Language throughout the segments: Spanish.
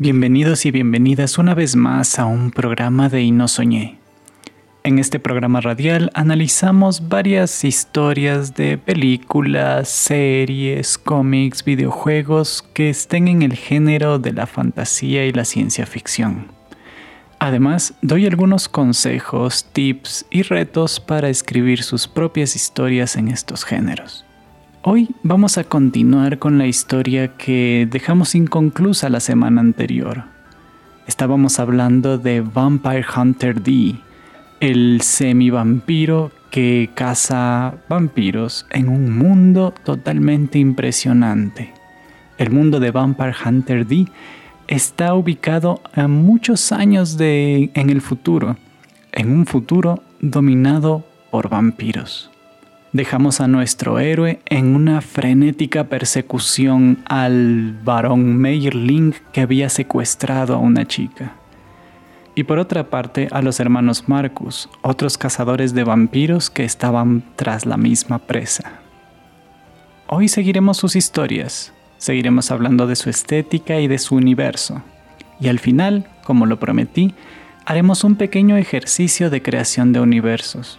Bienvenidos y bienvenidas una vez más a un programa de Y no soñé. En este programa radial analizamos varias historias de películas, series, cómics, videojuegos que estén en el género de la fantasía y la ciencia ficción. Además, doy algunos consejos, tips y retos para escribir sus propias historias en estos géneros. Hoy vamos a continuar con la historia que dejamos inconclusa la semana anterior. Estábamos hablando de Vampire Hunter D, el semi-vampiro que caza vampiros en un mundo totalmente impresionante. El mundo de Vampire Hunter D está ubicado a muchos años de, en el futuro, en un futuro dominado por vampiros dejamos a nuestro héroe en una frenética persecución al varón Meyerling que había secuestrado a una chica. Y por otra parte a los hermanos Marcus, otros cazadores de vampiros que estaban tras la misma presa. Hoy seguiremos sus historias, seguiremos hablando de su estética y de su universo. Y al final, como lo prometí, haremos un pequeño ejercicio de creación de universos,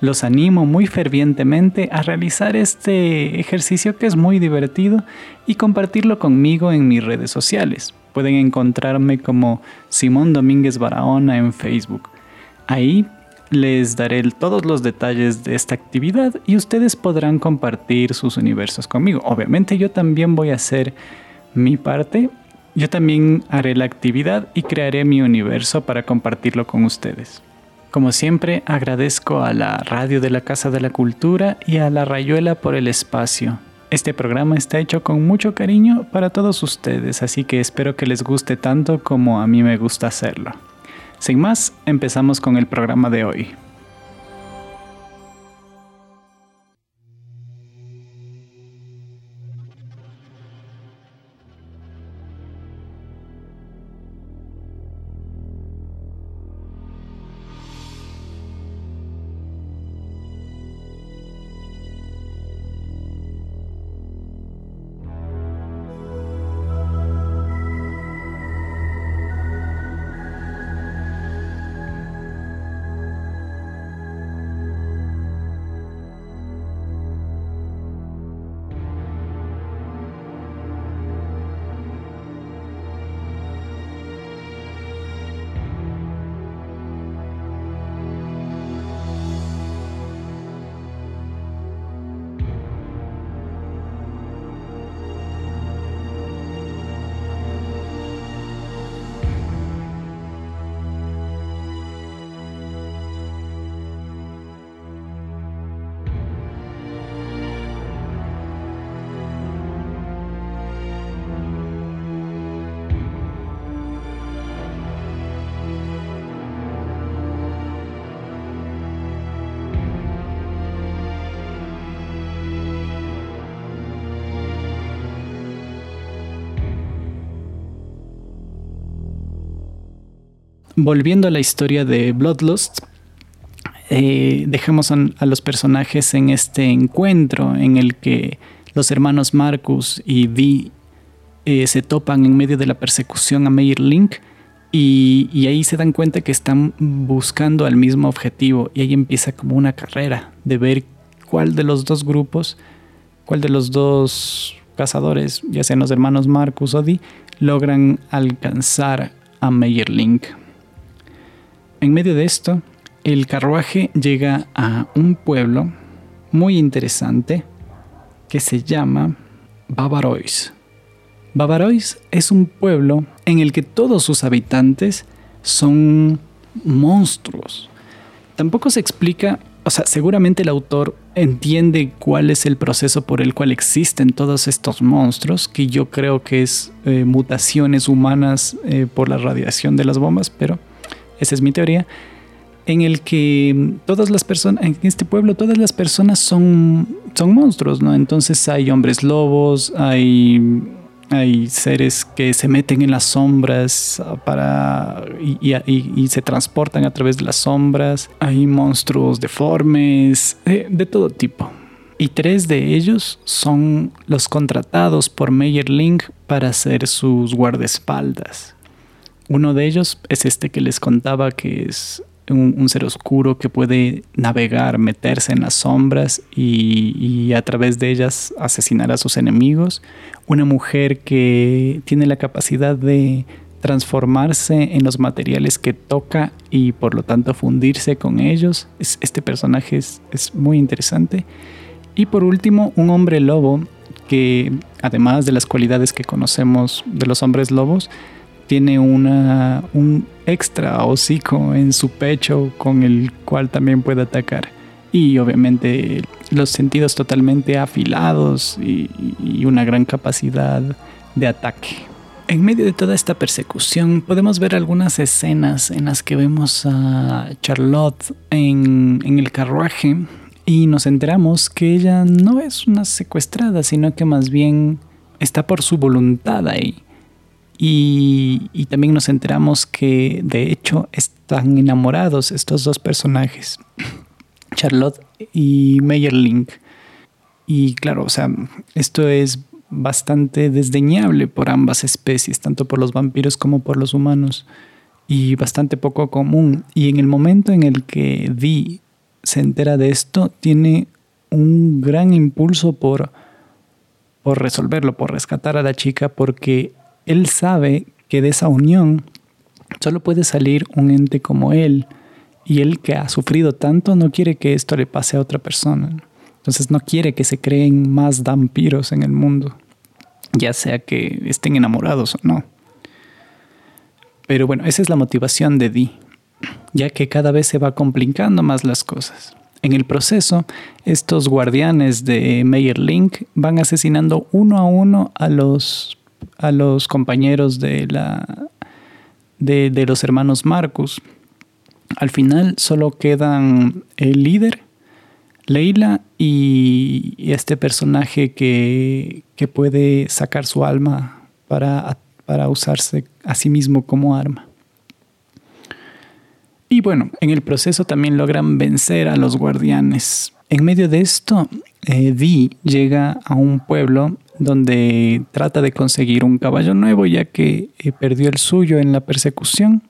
los animo muy fervientemente a realizar este ejercicio que es muy divertido y compartirlo conmigo en mis redes sociales. Pueden encontrarme como Simón Domínguez Barahona en Facebook. Ahí les daré todos los detalles de esta actividad y ustedes podrán compartir sus universos conmigo. Obviamente yo también voy a hacer mi parte. Yo también haré la actividad y crearé mi universo para compartirlo con ustedes. Como siempre, agradezco a la radio de la Casa de la Cultura y a la Rayuela por el espacio. Este programa está hecho con mucho cariño para todos ustedes, así que espero que les guste tanto como a mí me gusta hacerlo. Sin más, empezamos con el programa de hoy. Volviendo a la historia de Bloodlust, eh, dejamos a, los personajes en este encuentro en el que los hermanos Marcus y Dee eh, se topan en medio de la persecución a Meyer Link y, y, ahí se dan cuenta que están buscando al mismo objetivo y ahí empieza como una carrera de ver cuál de los dos grupos, cuál de los dos cazadores, ya sean los hermanos Marcus o Dee, logran alcanzar a Meyer Link. En medio de esto, el carruaje llega a un pueblo muy interesante que se llama Bavarois. Bavarois es un pueblo en el que todos sus habitantes son monstruos. Tampoco se explica, o sea, seguramente el autor entiende cuál es el proceso por el cual existen todos estos monstruos, que yo creo que es eh, mutaciones humanas eh, por la radiación de las bombas, pero esa es mi teoría, en el que todas las personas, en este pueblo todas las personas son, son monstruos, ¿no? Entonces hay hombres lobos, hay, hay seres que se meten en las sombras para, y, se transportan a través de las sombras, hay monstruos deformes, de, de todo tipo. Y tres de ellos son los contratados por Meyer Link para ser sus guardaespaldas Uno de ellos es este que les contaba que es un, ser oscuro que puede navegar, meterse en las sombras y, a través de ellas asesinar a sus enemigos. Una mujer que tiene la capacidad de transformarse en los materiales que toca y por lo tanto fundirse con ellos. este personaje es, es muy interesante. Y por último, un hombre lobo que además de las cualidades que conocemos de los hombres lobos, tiene una, un extra hocico en su pecho con el cual también puede atacar. Y obviamente los sentidos totalmente afilados y, una gran capacidad de ataque. En medio de toda esta persecución podemos ver algunas escenas en las que vemos a Charlotte en, en, el carruaje y nos enteramos que ella no es una secuestrada, sino que más bien está por su voluntad ahí. Y, también nos enteramos que de hecho están enamorados estos dos personajes, Charlotte y Meyerling. Y claro, o sea, esto es bastante desdeñable por ambas especies, tanto por los vampiros como por los humanos, y bastante poco común. Y en el momento en el que Dee se entera de esto, tiene un gran impulso por, por resolverlo, por rescatar a la chica, porque él sabe que de esa unión solo puede salir un ente como él y él que ha sufrido tanto no quiere que esto le pase a otra persona. Entonces no quiere que se creen más vampiros en el mundo, ya sea que estén enamorados o no. Pero bueno, esa es la motivación de Dee, ya que cada vez se va complicando más las cosas. En el proceso, estos guardianes de Meyer Link van asesinando uno a uno a los a los compañeros de, la, de, los hermanos Marcus. Al final solo quedan el líder, Leila y este personaje que, puede sacar su alma para, para usarse a sí mismo como arma. Y bueno, en el proceso también logran vencer a los guardianes. En medio de esto, eh, Dee llega a un pueblo donde trata de conseguir un caballo nuevo ya que eh, perdió el suyo en la persecución.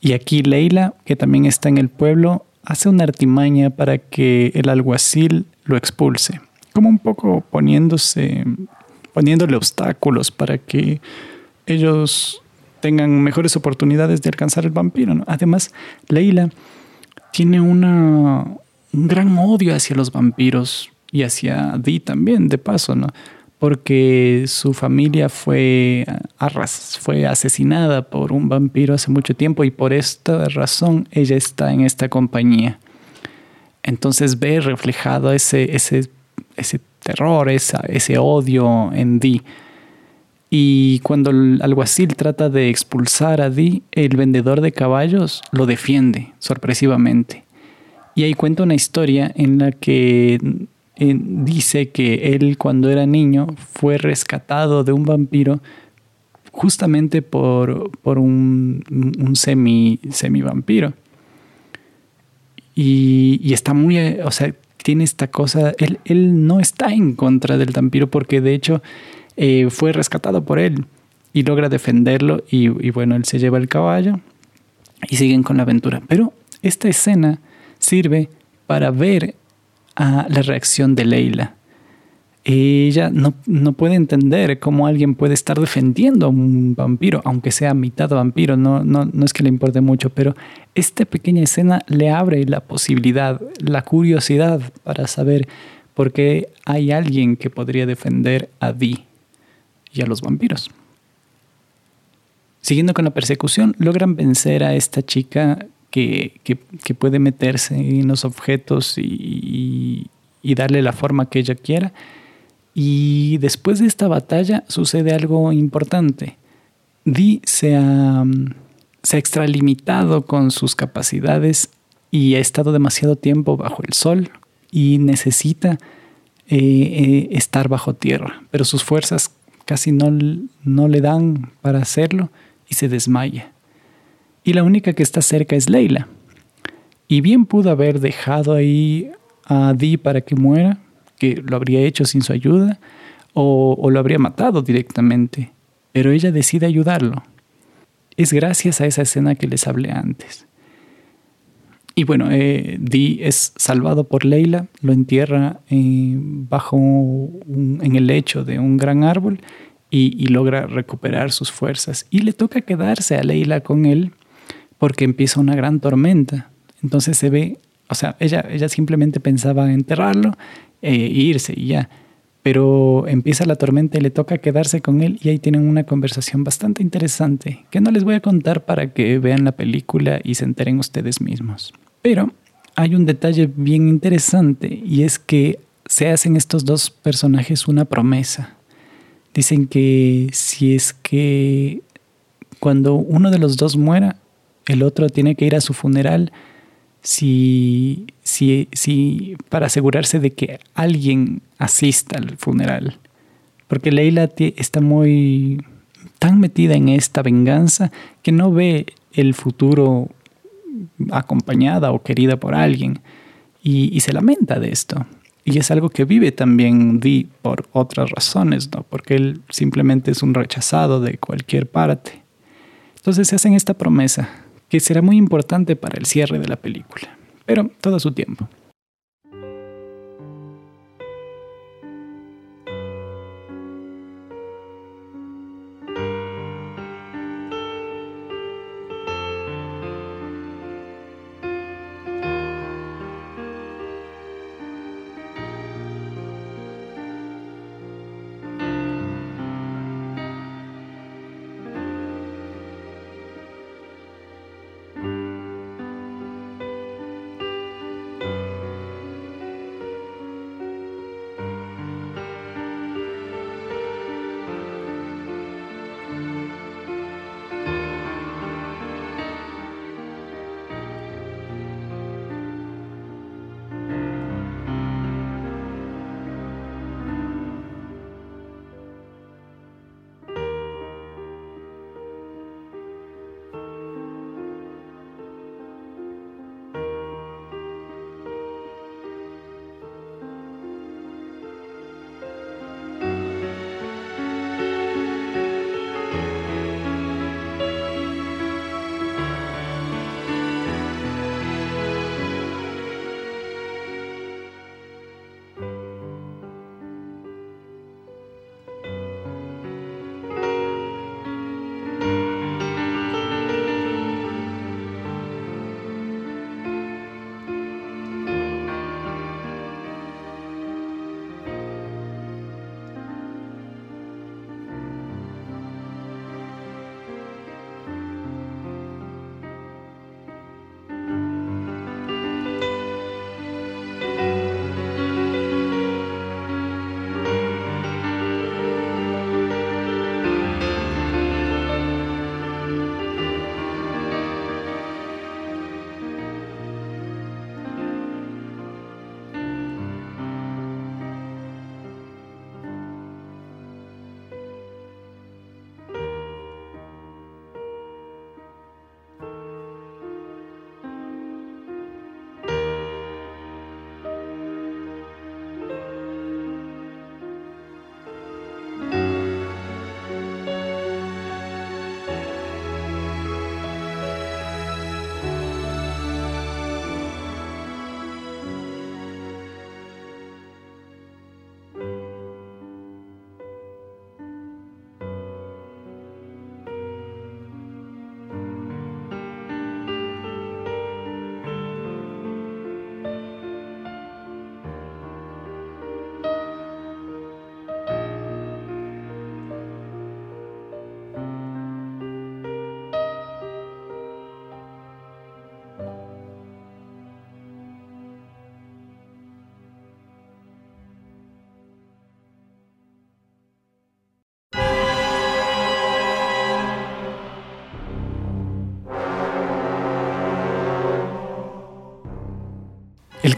Y aquí Leila, que también está en el pueblo, hace una artimaña para que el alguacil lo expulse, como un poco poniéndose, poniéndole obstáculos para que ellos tengan mejores oportunidades de alcanzar el vampiro. Además, Leila tiene una, un gran odio hacia los vampiros y hacia Dee también, de paso, ¿no? Porque su familia fue, fue asesinada por un vampiro hace mucho tiempo y por esta razón ella está en esta compañía. Entonces ve reflejado ese, ese, ese terror, ese odio en Dee. Y cuando el alguacil trata de expulsar a Dee, el vendedor de caballos lo defiende sorpresivamente. Y ahí cuenta una historia en la que dice que él cuando era niño fue rescatado de un vampiro justamente por, por un, un, semi, semi vampiro. Y, está muy, o sea, tiene esta cosa, él, él, no está en contra del vampiro porque de hecho eh, fue rescatado por él y logra defenderlo y, y bueno, él se lleva el caballo y siguen con la aventura. Pero esta escena sirve para ver a la reacción de Leila. Ella no, puede entender cómo alguien puede estar defendiendo a un vampiro, aunque sea mitad vampiro, no, no, no es que le importe mucho, pero esta pequeña escena le abre la posibilidad, la curiosidad para saber por qué hay alguien que podría defender a Dee y a los vampiros. Siguiendo con la persecución, logran vencer a esta chica que, puede meterse en los objetos y, darle la forma que ella quiera. Y después de esta batalla sucede algo importante. Dee se ha, se ha extralimitado con sus capacidades y ha estado demasiado tiempo bajo el sol y necesita eh, eh, estar bajo tierra, pero sus fuerzas casi no, no le dan para hacerlo y se desmaya y la única que está cerca es Leila. Y bien pudo haber dejado ahí a Dee para que muera, que lo habría hecho sin su ayuda, o, lo habría matado directamente, pero ella decide ayudarlo. es gracias a esa escena que les hablé antes. Y bueno, eh, Dee es salvado por Leila, lo entierra eh, bajo en el lecho de un gran árbol y, logra recuperar sus fuerzas. Y le toca quedarse a Leila con él porque empieza una gran tormenta. Entonces se ve, o sea, ella, ella simplemente pensaba enterrarlo e irse y ya. Pero empieza la tormenta y le toca quedarse con él y ahí tienen una conversación bastante interesante que no les voy a contar para que vean la película y se enteren ustedes mismos. Pero hay un detalle bien interesante y es que se hacen estos dos personajes una promesa. Dicen que si es que cuando uno de los dos muera, el otro tiene que ir a su funeral si, si, si, para asegurarse de que alguien asista al funeral. Porque Leila está muy tan metida en esta venganza que no ve el futuro acompañada o querida por alguien y, se lamenta de esto. Y es algo que vive también Dee por otras razones, ¿no? Porque él simplemente es un rechazado de cualquier parte. Entonces se hacen esta promesa, que será muy importante para el cierre de la película, pero todo su tiempo.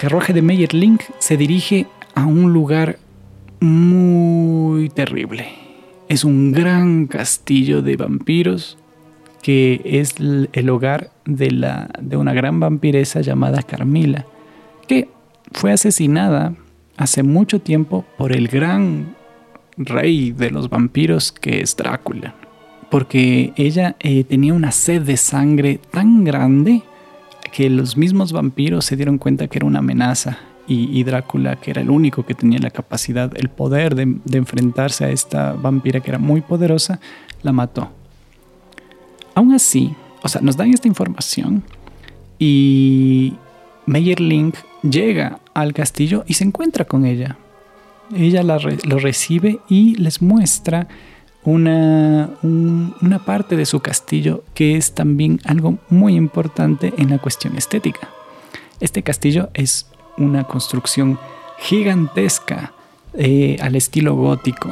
Carruaje de Meyer Link se dirige a un lugar muy terrible. Es un gran castillo de vampiros que es el hogar de una gran vampiresa llamada Carmila, que fue asesinada hace mucho tiempo por el gran rey de los vampiros que es Drácula. porque ella eh, tenía una sed de sangre tan grande que los mismos vampiros se dieron cuenta que era una amenaza y, Drácula, que era el único que tenía la capacidad, el poder de, enfrentarse a esta vampira que era muy poderosa, la mató. Aún así, o sea, nos dan esta información y Meyerling llega al castillo y se encuentra con ella. Ella lo recibe y les muestra una, una parte de su castillo que es también algo muy importante en la cuestión estética. Este castillo es una construcción gigantesca eh, al estilo gótico,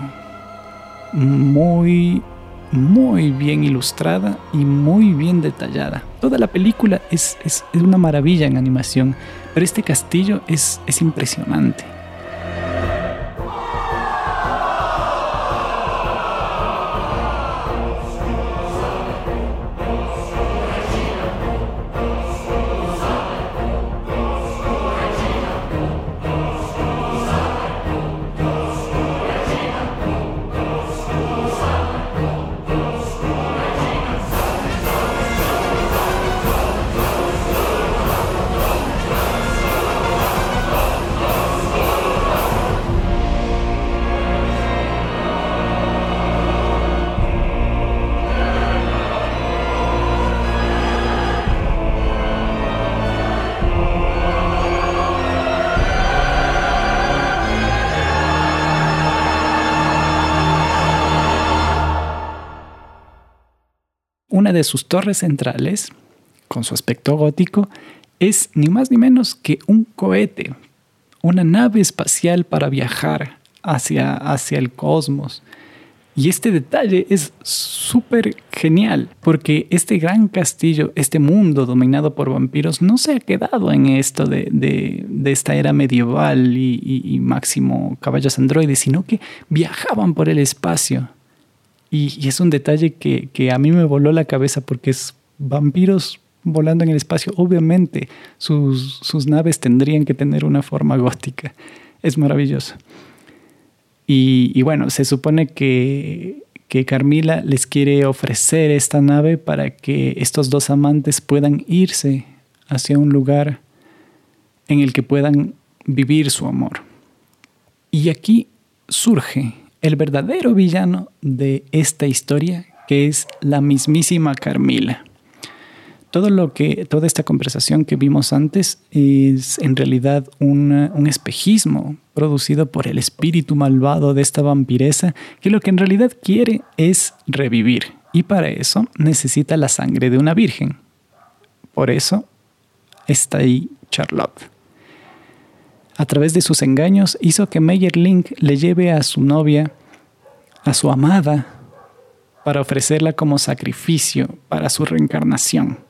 muy, muy bien ilustrada y muy bien detallada. Toda la película es, es, es una maravilla en animación, pero este castillo es, es impresionante. De sus torres centrales, con su aspecto gótico, es ni más ni menos que un cohete, una nave espacial para viajar hacia, hacia el cosmos. Y este detalle es súper genial, porque este gran castillo, este mundo dominado por vampiros, no se ha quedado en esto de, esta era medieval y máximo caballos androides, sino que viajaban por el espacio. Y, es un detalle que, a mí me voló la cabeza porque es vampiros volando en el espacio. Obviamente sus, naves tendrían que tener una forma gótica. Es maravilloso. Y, bueno, se supone que, que Carmila les quiere ofrecer esta nave para que estos dos amantes puedan irse hacia un lugar en el que puedan vivir su amor. Y aquí surge el verdadero villano de esta historia, que es la mismísima Carmila. Todo lo que, toda esta conversación que vimos antes es en realidad un espejismo producido por el espíritu malvado de esta vampiresa que lo que en realidad quiere es revivir y para eso necesita la sangre de una virgen. Por eso está ahí Charlotte a través de sus engaños, hizo que Link le lleve a su novia, a su amada, para ofrecerla como sacrificio para su reencarnación.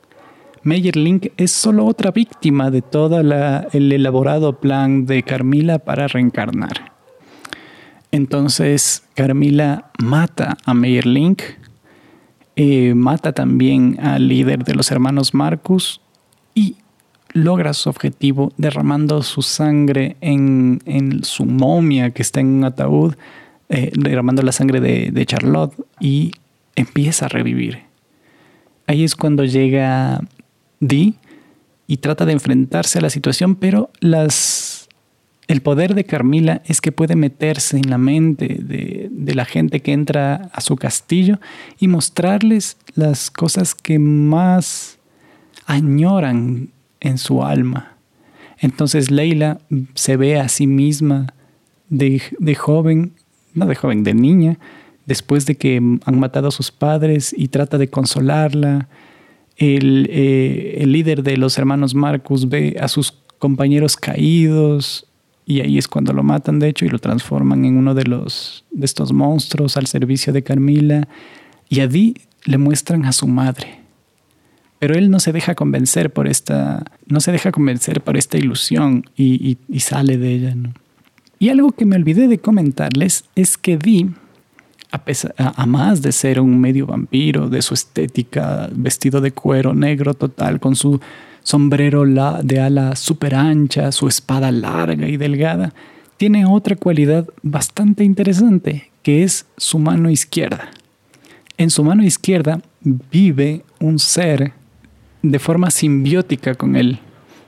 Link es solo otra víctima de todo el elaborado plan de Carmila para reencarnar. Entonces Carmila mata a Meyerlink, eh, mata también al líder de los hermanos Marcus y logra su objetivo derramando su sangre en, su momia que está en un ataúd, eh, derramando la sangre de, Charlotte y empieza a revivir. Ahí es cuando llega Dee y trata de enfrentarse a la situación, pero el poder de Carmila es que puede meterse en la mente de, la gente que entra a su castillo y mostrarles las cosas que más añoran en su alma. Entonces Leila se ve a sí misma de, joven, no de joven, de niña, después de que han matado a sus padres y trata de consolarla. El, eh, el, líder de los hermanos Marcus ve a sus compañeros caídos y ahí es cuando lo matan, de hecho, y lo transforman en uno de, los, de estos monstruos al servicio de Carmila. Y a Dee le muestran a su madre. Pero él no se deja convencer por esta, no se deja convencer por esta ilusión y, sale de ella. Y algo que me olvidé de comentarles es que Dee, a, pesar, a, más de ser un medio vampiro, de su estética, vestido de cuero negro total, con su sombrero de ala súper ancha, su espada larga y delgada, tiene otra cualidad bastante interesante, que es su mano izquierda. En su mano izquierda vive un ser de forma simbiótica con él.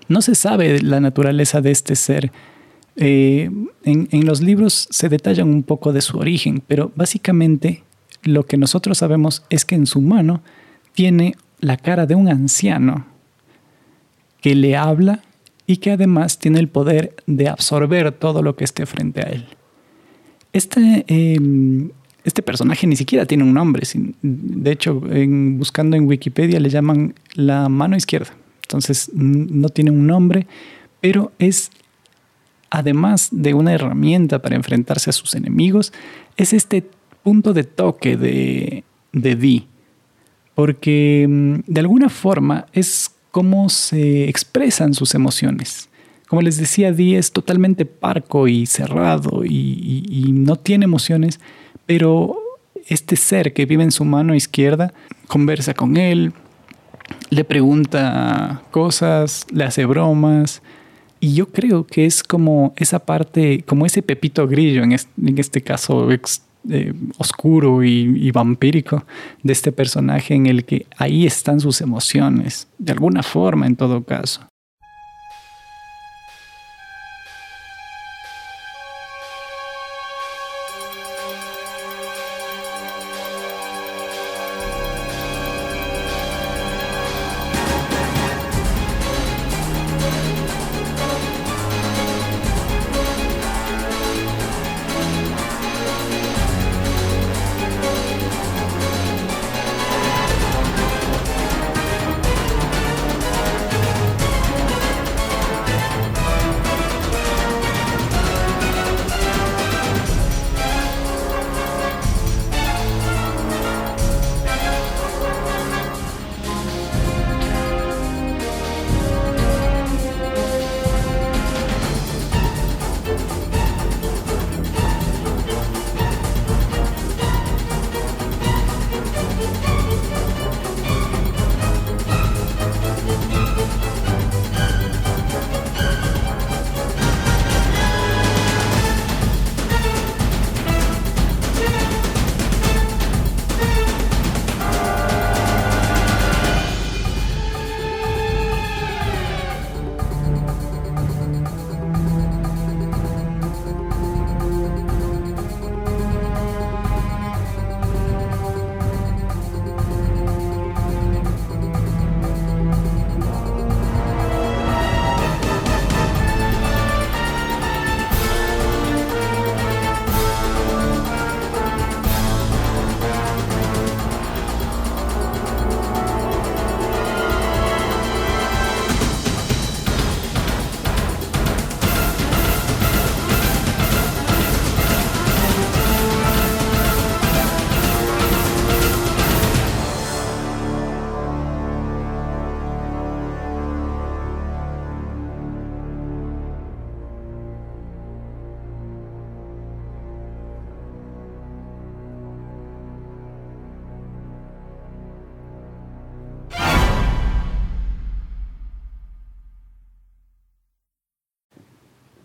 No se sabe la naturaleza de este ser. Eh, en, en los libros se detallan un poco de su origen, pero básicamente lo que nosotros sabemos es que en su mano tiene la cara de un anciano que le habla y que además tiene el poder de absorber todo lo que esté frente a él. Este, em, este personaje ni siquiera tiene un nombre. De hecho, buscando en Wikipedia le llaman la mano izquierda. Entonces no tiene un nombre, pero es, además de una herramienta para enfrentarse a sus enemigos, es este punto de toque de, de Dee. Porque em, de alguna forma es cómo se expresan sus emociones. Como les decía, Dee es totalmente parco y cerrado y, no tiene emociones, pero este ser que vive en su mano izquierda conversa con él, le pregunta cosas, le hace bromas. Y yo creo que es como esa parte, como ese pepito grillo, en este, caso eh, oscuro y, vampírico de este personaje en el que ahí están sus emociones, de alguna forma en todo caso.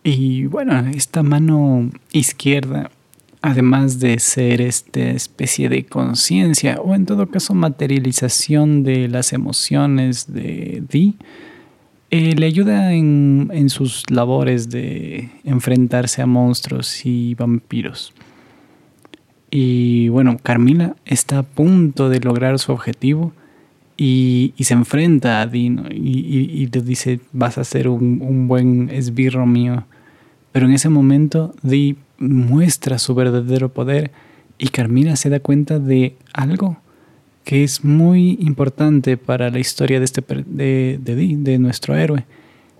Y bueno, esta mano izquierda, además de ser esta especie de conciencia o en todo caso materialización de las emociones de Dee, eh, le ayuda en, en sus labores de enfrentarse a monstruos y vampiros. Y bueno, Carmila está a punto de lograr su objetivo y, se enfrenta a Dino y, le dice, vas a ser un, un buen esbirro mío pero en ese momento Dee muestra su verdadero poder y Carmina se da cuenta de algo que es muy importante para la historia de, este, de, de nuestro héroe.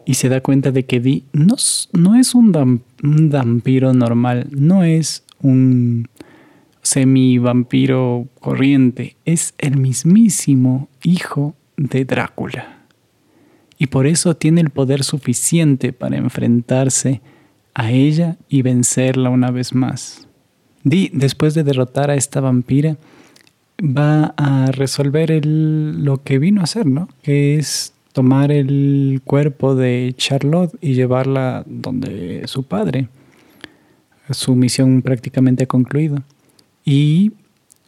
Y se da cuenta de que Dee no, no es un, un vampiro normal, no es un semi-vampiro corriente, es el mismísimo hijo de Drácula. Y por eso tiene el poder suficiente para enfrentarse a ella y vencerla una vez más. Di, después de derrotar a esta vampira, va a resolver lo que vino a hacer, ¿no? Que es tomar el cuerpo de Charlotte y llevarla donde su padre. Su misión prácticamente ha concluido. Y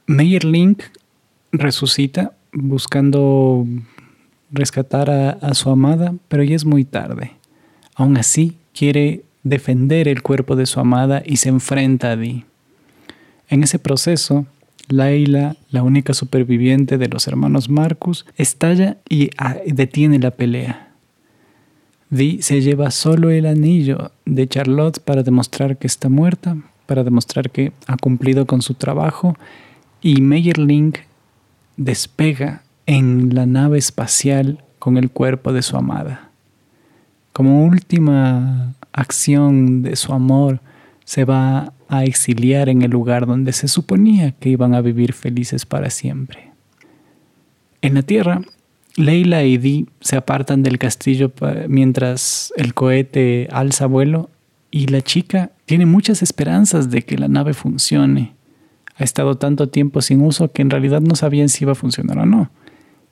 Link resucita buscando rescatar a, su amada, pero ya es muy tarde. Aún así, quiere defender el cuerpo de su amada y se enfrenta a Dee. En ese proceso, Laila, la única superviviente de los hermanos Marcus, estalla y ah, detiene la pelea. Dee se lleva solo el anillo de Charlotte para demostrar que está muerta, para demostrar que ha cumplido con su trabajo, y Meyerling despega en la nave espacial con el cuerpo de su amada. Como última acción de su amor, se va a exiliar en el lugar donde se suponía que iban a vivir felices para siempre. En la Tierra, Leila y Dee se apartan del castillo mientras el cohete alza vuelo y la chica tiene muchas esperanzas de que la nave funcione. Ha estado tanto tiempo sin uso que en realidad no sabían si iba a funcionar o no.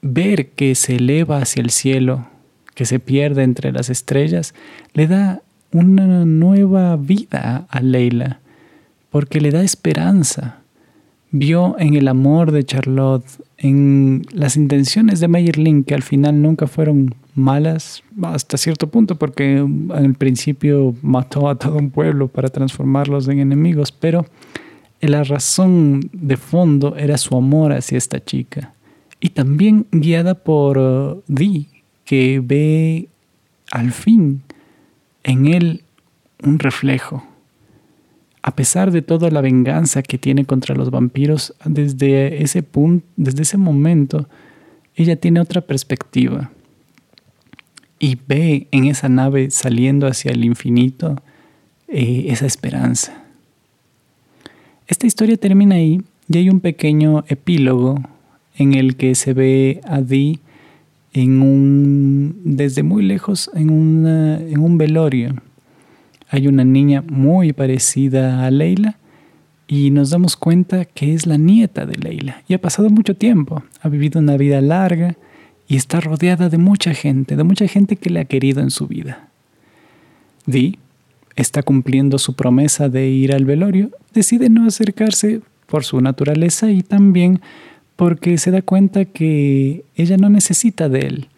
Ver que se eleva hacia el cielo, que se pierde entre las estrellas, le da una nueva vida a Leila, porque le da esperanza. Vio en el amor de Charlotte, en las intenciones de Meyerling, que al final nunca fueron malas hasta cierto punto, porque al principio mató a todo un pueblo para transformarlos en enemigos, pero la razón de fondo era su amor hacia esta chica. Y también guiada por uh, Dee, que ve al fin en él un reflejo. A pesar de toda la venganza que tiene contra los vampiros, desde ese punto, desde ese momento, ella tiene otra perspectiva y ve en esa nave saliendo hacia el infinito eh, esa esperanza. Esta historia termina ahí y hay un pequeño epílogo en el que se ve a Dee en un, desde muy lejos en, en un velorio. Hay una niña muy parecida a Leila y nos damos cuenta que es la nieta de Leila. Y ha pasado mucho tiempo, ha vivido una vida larga y está rodeada de mucha gente, de mucha gente que le ha querido en su vida. Dee está cumpliendo su promesa de ir al velorio, decide no acercarse por su naturaleza y también porque se da cuenta que ella no necesita de él.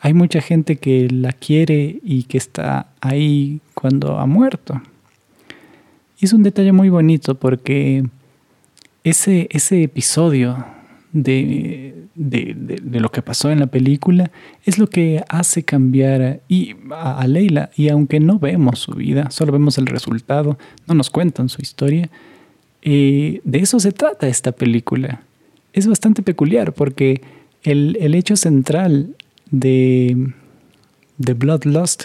Hay mucha gente que la quiere y que está ahí cuando ha muerto. Y es un detalle muy bonito porque ese, ese episodio de, de, lo que pasó en la película es lo que hace cambiar a, Leila. Y aunque no vemos su vida, solo vemos el resultado, no nos cuentan su historia, eh, de eso se trata esta película. Es bastante peculiar porque el, el hecho central de, de Bloodlust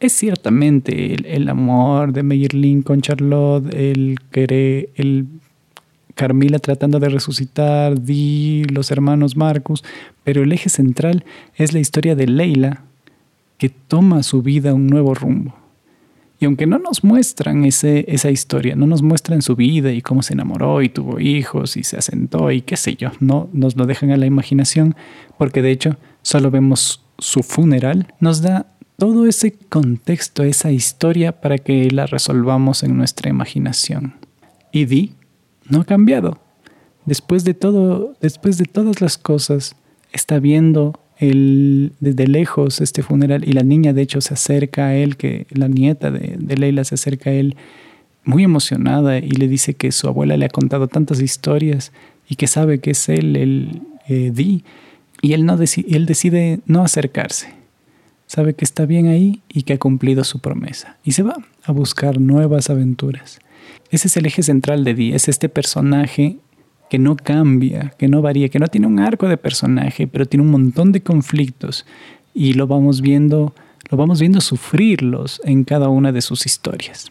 es ciertamente el, el, amor de Meyerlin con Charlotte, el el Carmila tratando de resucitar, Di, los hermanos Marcus, pero el eje central es la historia de Leila, que toma su vida un nuevo rumbo. Y aunque no nos muestran ese, esa historia, no nos muestran su vida y cómo se enamoró y tuvo hijos y se asentó y qué sé yo, no nos lo dejan a la imaginación, porque de hecho solo vemos su funeral, nos da todo ese contexto, esa historia para que la resolvamos en nuestra imaginación. Y Di no ha cambiado. Después de todo, después de todas las cosas, está viendo desde lejos este funeral y la niña de hecho se acerca a él, que la nieta de, Leila se acerca a él muy emocionada y le dice que su abuela le ha contado tantas historias y que sabe que es él el eh, Di y él, no él decide no acercarse. Sabe que está bien ahí y que ha cumplido su promesa y se va a buscar nuevas aventuras. Ese es el eje central de Dee, es este personaje que no cambia, que no varía, que no tiene un arco de personaje, pero tiene un montón de conflictos y lo vamos viendo, lo vamos viendo sufrirlos en cada una de sus historias.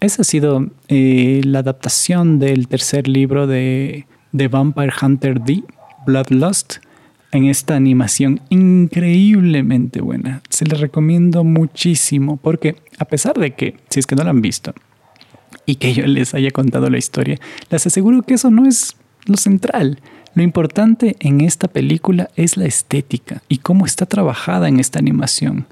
Esa ha sido eh, la adaptación del tercer libro de, de Vampire Hunter D, Bloodlust, en esta animación increíblemente buena. Se les recomiendo muchísimo porque a pesar de que, si es que no la han visto, y que yo les haya contado la historia, les aseguro que eso no es lo central. Lo importante en esta película es la estética y cómo está trabajada en esta animación.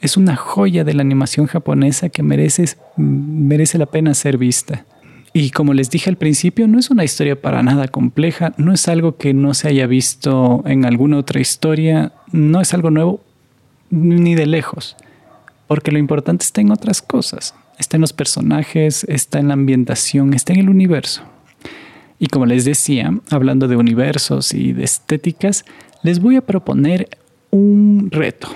Es una joya de la animación japonesa que merece, merece la pena ser vista. Y como les dije al principio, no es una historia para nada compleja, no es algo que no se haya visto en alguna otra historia, no es algo nuevo ni de lejos, porque lo importante está en otras cosas, está en los personajes, está en la ambientación, está en el universo. Y como les decía, hablando de universos y de estéticas, les voy a proponer un reto.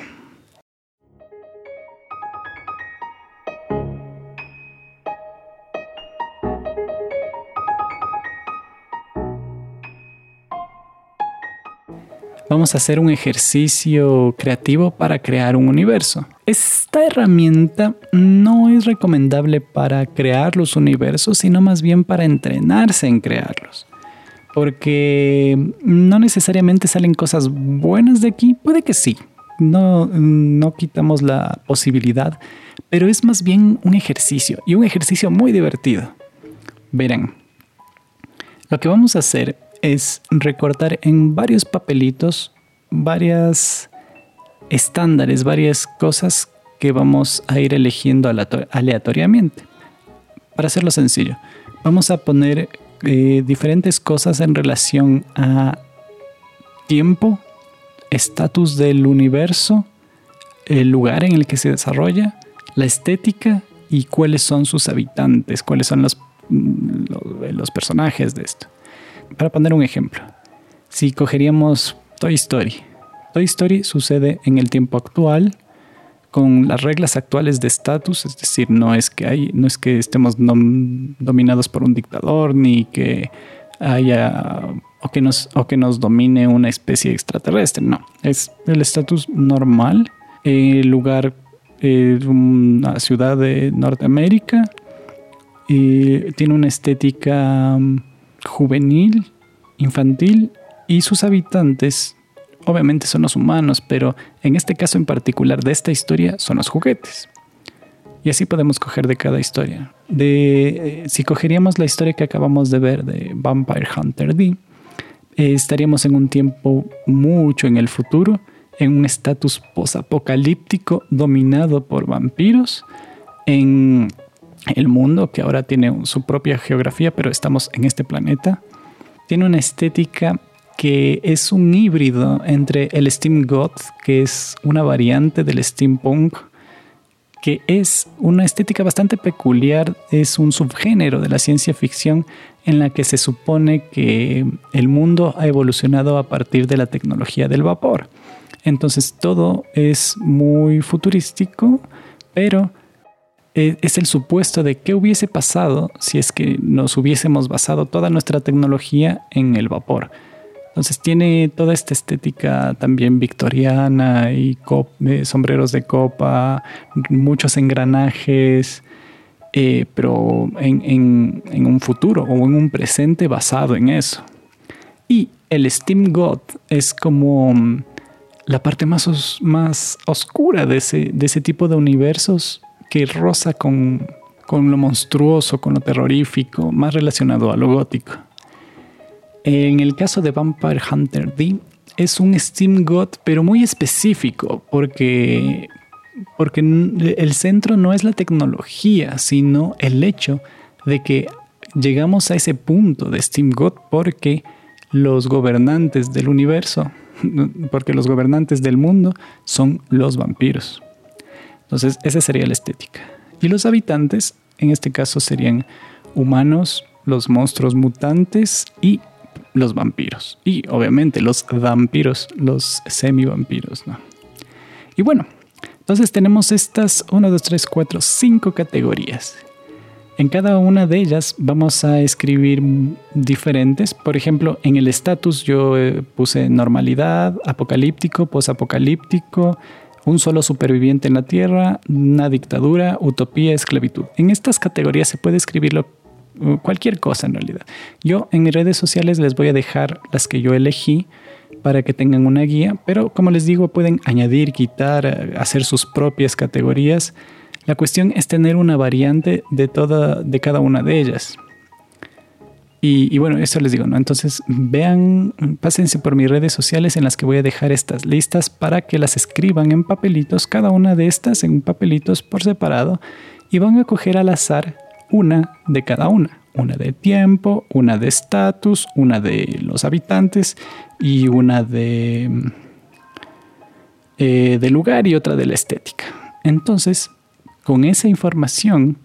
Vamos a hacer un ejercicio creativo para crear un universo. Esta herramienta no es recomendable para crear los universos, sino más bien para entrenarse en crearlos. Porque no necesariamente salen cosas buenas de aquí, puede que sí, no, no quitamos la posibilidad, pero es más bien un ejercicio y un ejercicio muy divertido. Verán, lo que vamos a hacer es recortar en varios papelitos varias estándares, varias cosas que vamos a ir eligiendo aleatoriamente. Para hacerlo sencillo, vamos a poner eh, diferentes cosas en relación a tiempo, estatus del universo, el lugar en el que se desarrolla, la estética y cuáles son sus habitantes, cuáles son los, mm, los personajes de esto. Para poner un ejemplo, si cogeríamos Toy Story. Toy Story sucede en el tiempo actual con las reglas actuales de estatus, es decir, no es que hay, no es que estemos dominados por un dictador ni que haya o que nos o que nos domine una especie extraterrestre, no, es el estatus normal, el lugar es una ciudad de Norteamérica y tiene una estética juvenil, infantil y sus habitantes obviamente son los humanos, pero en este caso en particular de esta historia son los juguetes. Y así podemos coger de cada historia. De, eh, si cogeríamos la historia que acabamos de ver de Vampire Hunter D, eh, estaríamos en un tiempo mucho en el futuro, en un estatus posapocalíptico dominado por vampiros, en el mundo, que ahora tiene su propia geografía, pero estamos en este planeta, tiene una estética que es un híbrido entre el Steam Goth, que es una variante del steampunk, que es una estética bastante peculiar, es un subgénero de la ciencia ficción en la que se supone que el mundo ha evolucionado a partir de la tecnología del vapor. Entonces todo es muy futurístico, pero es el supuesto de qué hubiese pasado si es que nos hubiésemos basado toda nuestra tecnología en el vapor. Entonces tiene toda esta estética también victoriana y eh, sombreros de copa, muchos engranajes, eh, pero en, un futuro o en un presente basado en eso. Y el Steam God es como mm, la parte más, más oscura de ese, de ese tipo de universos que roza con, con lo monstruoso, con lo terrorífico, más relacionado a lo gótico. En el caso de Vampire Hunter D, es un Steam God, pero muy específico, porque, porque el centro no es la tecnología, sino el hecho de que llegamos a ese punto de Steam God porque los gobernantes del universo, porque los gobernantes del mundo son los vampiros. Entonces, esa sería la estética. Y los habitantes, en este caso, serían humanos, los monstruos mutantes y los vampiros. Y obviamente los vampiros, los semi-vampiros, ¿no? Y bueno, entonces tenemos estas 1, 2, 3, 4, 5 categorías. En cada una de ellas vamos a escribir diferentes. Por ejemplo, en el estatus yo eh, puse normalidad, apocalíptico, posapocalíptico, un solo superviviente en la Tierra, una dictadura, utopía, esclavitud. En estas categorías se puede escribirlo uh, cualquier cosa en realidad. Yo en mis redes sociales les voy a dejar las que yo elegí para que tengan una guía, pero como les digo, pueden añadir, quitar, hacer sus propias categorías. La cuestión es tener una variante de, toda, de cada una de ellas. Y, bueno, eso les digo, ¿no? Entonces vean, pásense por mis redes sociales en las que voy a dejar estas listas para que las escriban en papelitos, cada una de estas en papelitos por separado, y van a coger al azar una de cada una. Una de tiempo, una de estatus, una de los habitantes y una de, eh, de lugar y otra de la estética. Entonces, con esa información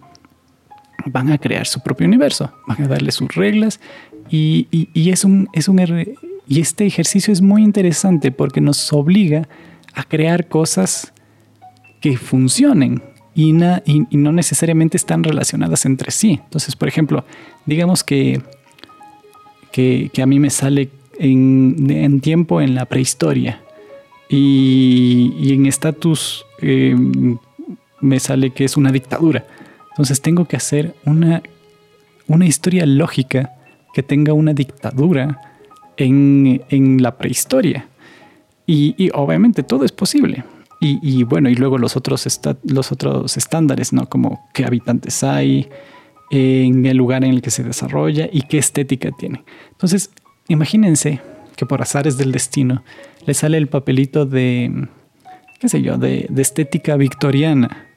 van a crear su propio universo, van a darle sus reglas y, es un, es un, y este ejercicio es muy interesante porque nos obliga a crear cosas que funcionen y, y, no necesariamente están relacionadas entre sí. Entonces, por ejemplo, digamos que, que, a mí me sale en, tiempo en la prehistoria y, en estatus eh, me sale que es una dictadura. Entonces tengo que hacer una, una historia lógica que tenga una dictadura en, la prehistoria. Y, obviamente todo es posible. Y, bueno, y luego los otros, los otros estándares, ¿no? Como qué habitantes hay, en el lugar en el que se desarrolla y qué estética tiene. Entonces, imagínense que por azares del destino le sale el papelito de, qué sé yo, de estética victoriana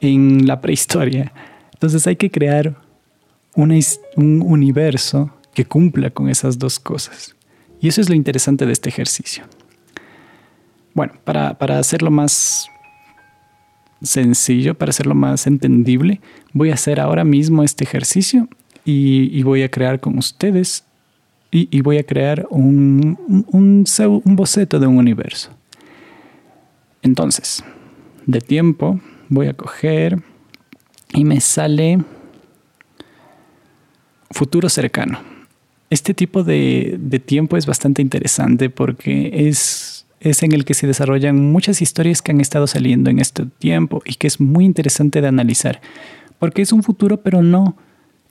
en la prehistoria. Entonces hay que crear un universo que cumpla con esas dos cosas. Y eso es lo interesante de este ejercicio. Bueno, para, hacerlo más sencillo, para hacerlo más entendible, voy a hacer ahora mismo este ejercicio y, voy a crear con ustedes y, voy a crear un, un, un boceto de un universo. Entonces, de tiempo, voy a coger y me sale futuro cercano. Este tipo de, tiempo es bastante interesante porque es, es en el que se desarrollan muchas historias que han estado saliendo en este tiempo y que es muy interesante de analizar. Porque es un futuro, pero no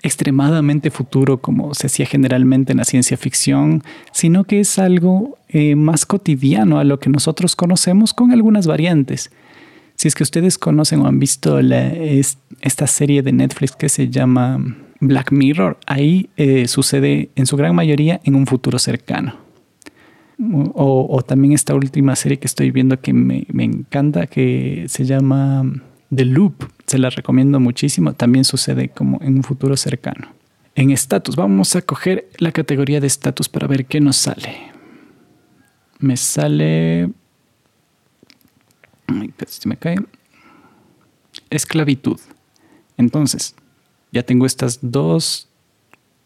extremadamente futuro como se hacía generalmente en la ciencia ficción, sino que es algo eh, más cotidiano a lo que nosotros conocemos con algunas variantes. Si es que ustedes conocen o han visto esta serie de Netflix que se llama Black Mirror, ahí eh, sucede en su gran mayoría en un futuro cercano. O, también esta última serie que estoy viendo que me, me encanta, que se llama The Loop, se la recomiendo muchísimo, también sucede como en un futuro cercano. En estatus, vamos a coger la categoría de estatus para ver qué nos sale. Me sale Esclavitud. Entonces, ya tengo estas dos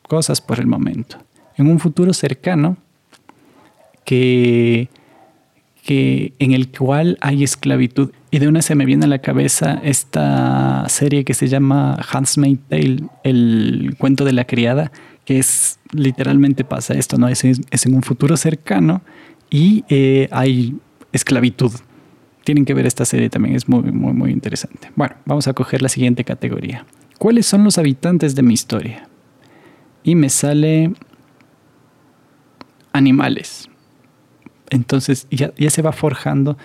cosas por el momento. En un futuro cercano, que, que en el cual hay esclavitud. Y de una se me viene a la cabeza esta serie que se llama Handmaid's Tale, el cuento de la criada, que es literalmente pasa esto, ¿no? Es, es en un futuro cercano y eh, hay esclavitud tienen que ver esta serie también, es muy, muy, muy interesante. Bueno, vamos a coger la siguiente categoría. ¿Cuáles son los habitantes de mi historia? Y me sale animales. Entonces ya, se va forjando.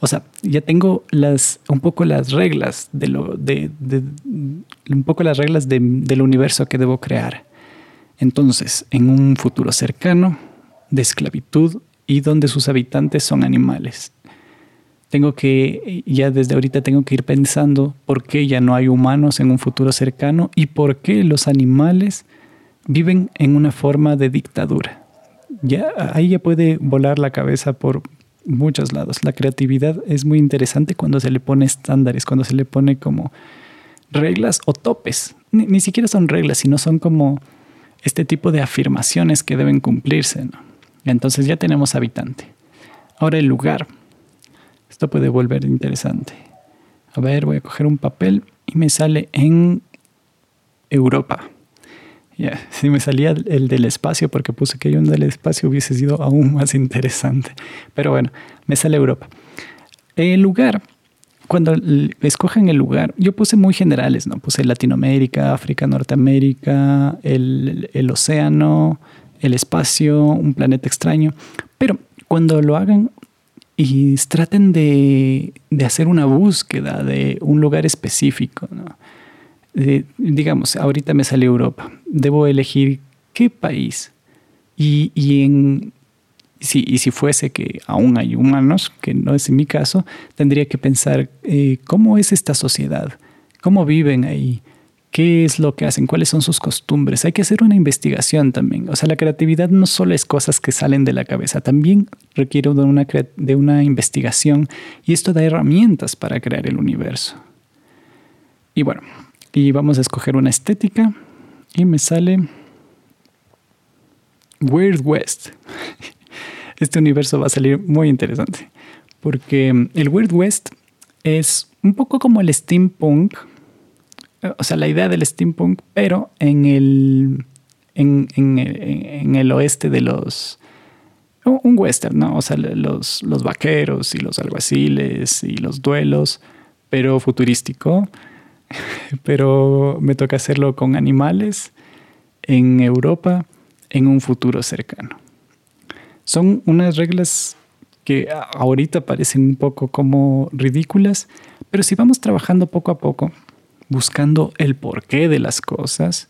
O sea, ya tengo las, un poco las reglas de lo, de, un poco las reglas del universo que debo crear. Entonces, en un futuro cercano, de esclavitud y donde sus habitantes son animales tengo que, ya desde ahorita tengo que ir pensando por qué ya no hay humanos en un futuro cercano y por qué los animales viven en una forma de dictadura. Ya, ahí ya puede volar la cabeza por muchos lados. La creatividad es muy interesante cuando se le pone estándares, cuando se le pone como reglas o topes. Ni, ni siquiera son reglas, sino son como este tipo de afirmaciones que deben cumplirse. Entonces ya tenemos habitante. Ahora el lugar. Esto puede volver interesante. A ver, voy a coger un papel y me sale en Europa. Si me salía el del espacio, porque puse que hay un del espacio, hubiese sido aún más interesante. Pero bueno, me sale Europa. El lugar, cuando escogen el lugar, yo puse muy generales, ¿no? Puse Latinoamérica, África, Norteamérica, el, el océano, el espacio, un planeta extraño. Pero cuando lo hagan y traten de, de hacer una búsqueda de un lugar específico, ¿no? digamos, ahorita me sale Europa, debo elegir qué país. Y, y en, si, y si fuese que aún hay humanos, que no es en mi caso, tendría que pensar eh, cómo es esta sociedad, cómo viven ahí, qué es lo que hacen, cuáles son sus costumbres. Hay que hacer una investigación también. O sea, la creatividad no solo es cosas que salen de la cabeza, también requiere de una, de una investigación y esto da herramientas para crear el universo. Y bueno, y vamos a escoger una estética y me sale Weird West. Este universo va a salir muy interesante porque el Weird West es un poco como el steampunk, o sea, la idea del steampunk, pero en el, en, el oeste de los... Un western, ¿no? O sea, los, los vaqueros y los alguaciles y los duelos, pero futurístico pero me toca hacerlo con animales en Europa en un futuro cercano. Son unas reglas que ahorita parecen un poco como ridículas, pero si vamos trabajando poco a poco, buscando el porqué de las cosas,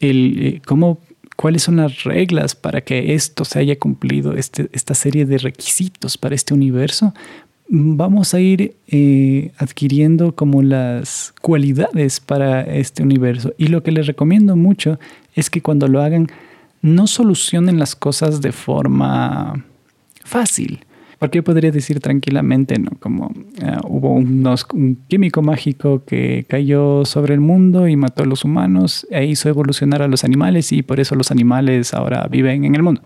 el eh, cómo, cuáles son las reglas para que esto se haya cumplido, este, esta serie de requisitos para este universo, vamos a ir eh, adquiriendo como las cualidades para este universo. Y lo que les recomiendo mucho es que cuando lo hagan, no solucionen las cosas de forma fácil. Porque yo podría decir tranquilamente, ¿no? Como eh, hubo un químico mágico que cayó sobre el mundo y mató a los humanos e hizo evolucionar a los animales y por eso los animales ahora viven en el mundo.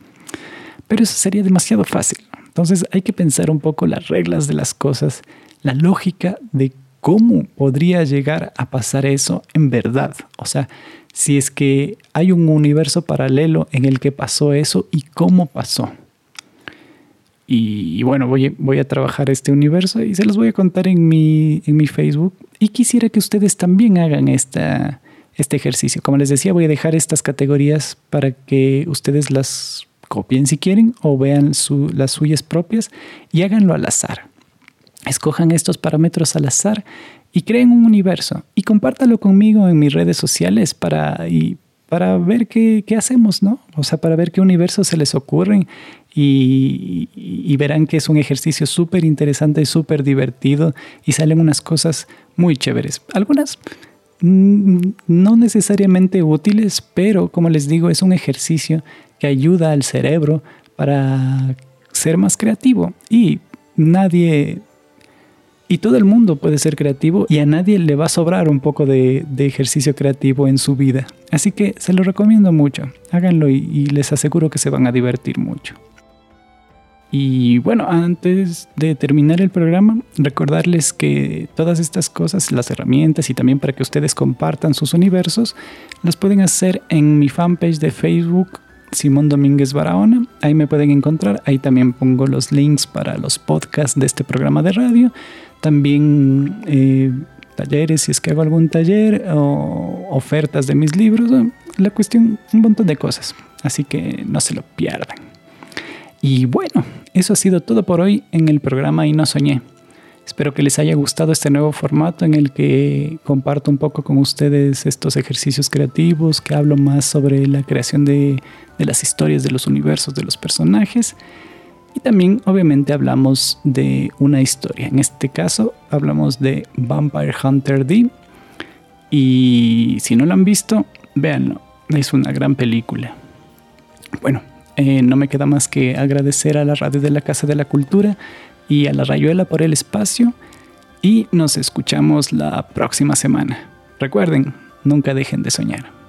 Pero eso sería demasiado fácil. Entonces hay que pensar un poco las reglas de las cosas, la lógica de cómo podría llegar a pasar eso en verdad. O sea, si es que hay un universo paralelo en el que pasó eso y cómo pasó. Y, bueno, voy, voy, a trabajar este universo y se los voy a contar en mi, en mi Facebook. Y quisiera que ustedes también hagan esta, este ejercicio. Como les decía, voy a dejar estas categorías para que ustedes las copien si quieren o vean las suyas propias y háganlo al azar. Escojan estos parámetros al azar y creen un universo y compártalo conmigo en mis redes sociales para, para ver qué, hacemos, ¿no? O sea, para ver qué universos se les ocurren y, y verán que es un ejercicio súper interesante y súper divertido y salen unas cosas muy chéveres. Algunas mm, no necesariamente útiles, pero como les digo, es un ejercicio que ayuda al cerebro para ser más creativo. Y nadie, y todo el mundo puede ser creativo y a nadie le va a sobrar un poco de, ejercicio creativo en su vida. Así que se lo recomiendo mucho. Háganlo y, y les aseguro que se van a divertir mucho. Y bueno, antes de terminar el programa, recordarles que todas estas cosas, las herramientas y también para que ustedes compartan sus universos, las pueden hacer en mi fanpage de Facebook Simón Domínguez Barahona. Ahí me pueden encontrar. Ahí también pongo los links para los podcasts de este programa de radio. También eh, talleres, si es que hago algún taller, o ofertas de mis libros. La cuestión, un montón de cosas. Así que no se lo pierdan. Y bueno, eso ha sido todo por hoy en el programa Y no soñé. Espero que les haya gustado este nuevo formato en el que comparto un poco con ustedes estos ejercicios creativos, que hablo más sobre la creación de, las historias, de los universos, de los personajes. Y también obviamente hablamos de una historia. En este caso hablamos de Vampire Hunter D. Y si no lo han visto, véanlo. Es una gran película. Bueno, eh, no me queda más que agradecer a la radio de la Casa de la Cultura y a la rayuela por el espacio y nos escuchamos la próxima semana. Recuerden, nunca dejen de soñar.